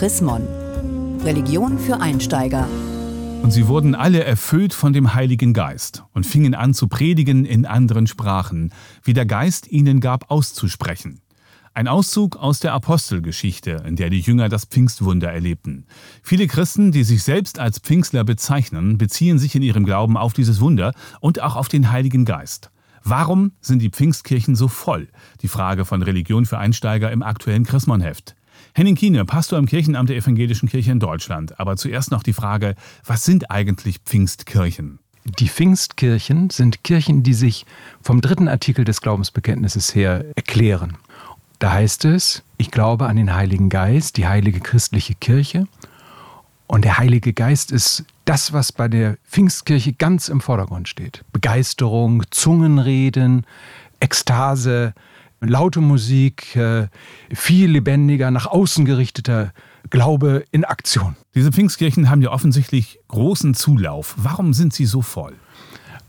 Chrismon. Religion für Einsteiger. Und sie wurden alle erfüllt von dem Heiligen Geist und fingen an zu predigen in anderen Sprachen, wie der Geist ihnen gab auszusprechen. Ein Auszug aus der Apostelgeschichte, in der die Jünger das Pfingstwunder erlebten. Viele Christen, die sich selbst als Pfingstler bezeichnen, beziehen sich in ihrem Glauben auf dieses Wunder und auch auf den Heiligen Geist. Warum sind die Pfingstkirchen so voll? Die Frage von Religion für Einsteiger im aktuellen Chrismonheft. Henning Kiene, Pastor im Kirchenamt der Evangelischen Kirche in Deutschland. Aber zuerst noch die Frage, was sind eigentlich Pfingstkirchen? Die Pfingstkirchen sind Kirchen, die sich vom dritten Artikel des Glaubensbekenntnisses her erklären. Da heißt es, ich glaube an den Heiligen Geist, die heilige christliche Kirche. Und der Heilige Geist ist das, was bei der Pfingstkirche ganz im Vordergrund steht. Begeisterung, Zungenreden, Ekstase, laute Musik, äh, viel lebendiger, nach außen gerichteter Glaube in Aktion. Diese Pfingstkirchen haben ja offensichtlich großen Zulauf. Warum sind sie so voll?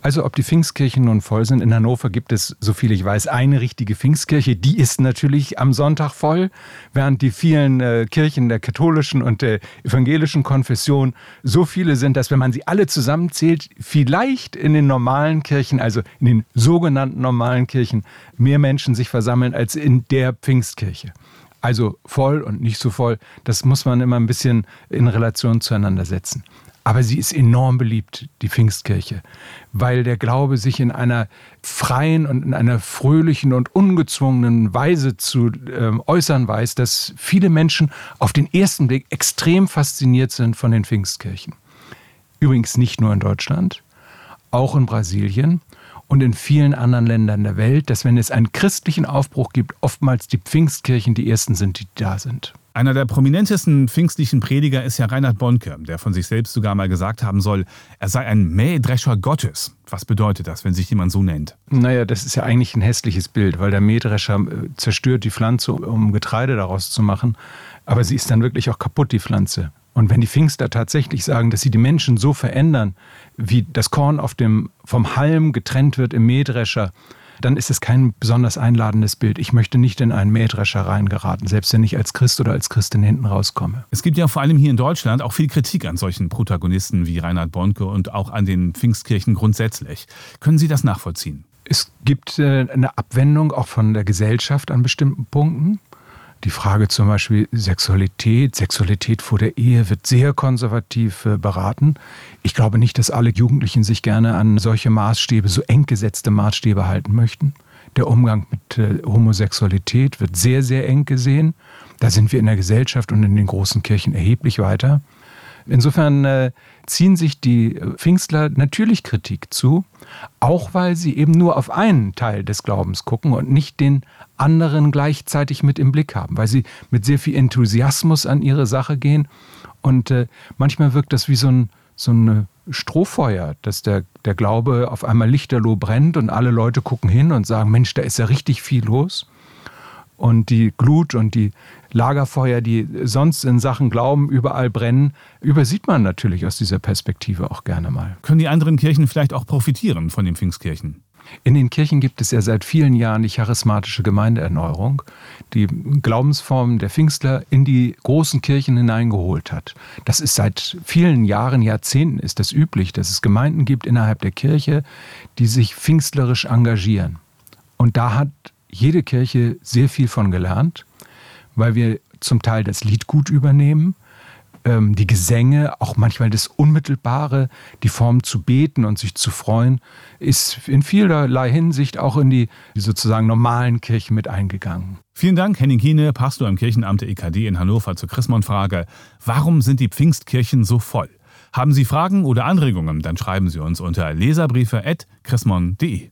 Also ob die Pfingstkirchen nun voll sind, in Hannover gibt es, so viel ich weiß, eine richtige Pfingstkirche. Die ist natürlich am Sonntag voll, während die vielen äh, Kirchen der katholischen und der evangelischen Konfession so viele sind, dass wenn man sie alle zusammenzählt, vielleicht in den normalen Kirchen, also in den sogenannten normalen Kirchen, mehr Menschen sich versammeln als in der Pfingstkirche. Also voll und nicht so voll, das muss man immer ein bisschen in Relation zueinander setzen. Aber sie ist enorm beliebt, die Pfingstkirche, weil der Glaube sich in einer freien und in einer fröhlichen und ungezwungenen Weise zu äh, äußern weiß, dass viele Menschen auf den ersten Blick extrem fasziniert sind von den Pfingstkirchen. Übrigens nicht nur in Deutschland, auch in Brasilien und in vielen anderen Ländern der Welt, dass wenn es einen christlichen Aufbruch gibt, oftmals die Pfingstkirchen die ersten sind, die da sind. Einer der prominentesten pfingstlichen Prediger ist ja Reinhard Bonke, der von sich selbst sogar mal gesagt haben soll, er sei ein Mähdrescher Gottes. Was bedeutet das, wenn sich jemand so nennt? Naja, das ist ja eigentlich ein hässliches Bild, weil der Mähdrescher äh, zerstört die Pflanze, um Getreide daraus zu machen. Aber sie ist dann wirklich auch kaputt, die Pflanze. Und wenn die Pfingster tatsächlich sagen, dass sie die Menschen so verändern, wie das Korn auf dem, vom Halm getrennt wird im Mähdrescher, dann ist es kein besonders einladendes Bild. Ich möchte nicht in einen Mähdrescher reingeraten, selbst wenn ich als Christ oder als Christin hinten rauskomme. Es gibt ja vor allem hier in Deutschland auch viel Kritik an solchen Protagonisten wie Reinhard Bonke und auch an den Pfingstkirchen grundsätzlich. Können Sie das nachvollziehen? Es gibt äh, eine Abwendung auch von der Gesellschaft an bestimmten Punkten. Die Frage zum Beispiel Sexualität, Sexualität vor der Ehe wird sehr konservativ äh, beraten. Ich glaube nicht, dass alle Jugendlichen sich gerne an solche Maßstäbe, so eng gesetzte Maßstäbe halten möchten. Der Umgang mit äh, Homosexualität wird sehr, sehr eng gesehen. Da sind wir in der Gesellschaft und in den großen Kirchen erheblich weiter. Insofern äh, ziehen sich die Pfingstler natürlich Kritik zu, auch weil sie eben nur auf einen Teil des Glaubens gucken und nicht den anderen gleichzeitig mit im Blick haben, weil sie mit sehr viel Enthusiasmus an ihre Sache gehen. Und äh, manchmal wirkt das wie so ein, so ein Strohfeuer, dass der, der Glaube auf einmal lichterloh brennt und alle Leute gucken hin und sagen, Mensch, da ist ja richtig viel los. Und die Glut und die Lagerfeuer, die sonst in Sachen Glauben überall brennen, übersieht man natürlich aus dieser Perspektive auch gerne mal. Können die anderen Kirchen vielleicht auch profitieren von den Pfingstkirchen? In den Kirchen gibt es ja seit vielen Jahren die charismatische Gemeindeerneuerung, die Glaubensformen der Pfingstler in die großen Kirchen hineingeholt hat. Das ist seit vielen Jahren, Jahrzehnten ist das üblich, dass es Gemeinden gibt innerhalb der Kirche, die sich pfingstlerisch engagieren. Und da hat jede Kirche sehr viel von gelernt, weil wir zum Teil das Liedgut übernehmen, ähm, die Gesänge, auch manchmal das Unmittelbare, die Form zu beten und sich zu freuen, ist in vielerlei Hinsicht auch in die, die sozusagen normalen Kirchen mit eingegangen. Vielen Dank, Henning Kiene, Pastor im Kirchenamt der EKD in Hannover zur Chrismon-Frage. Warum sind die Pfingstkirchen so voll? Haben Sie Fragen oder Anregungen, dann schreiben Sie uns unter leserbriefe.chrismon.de.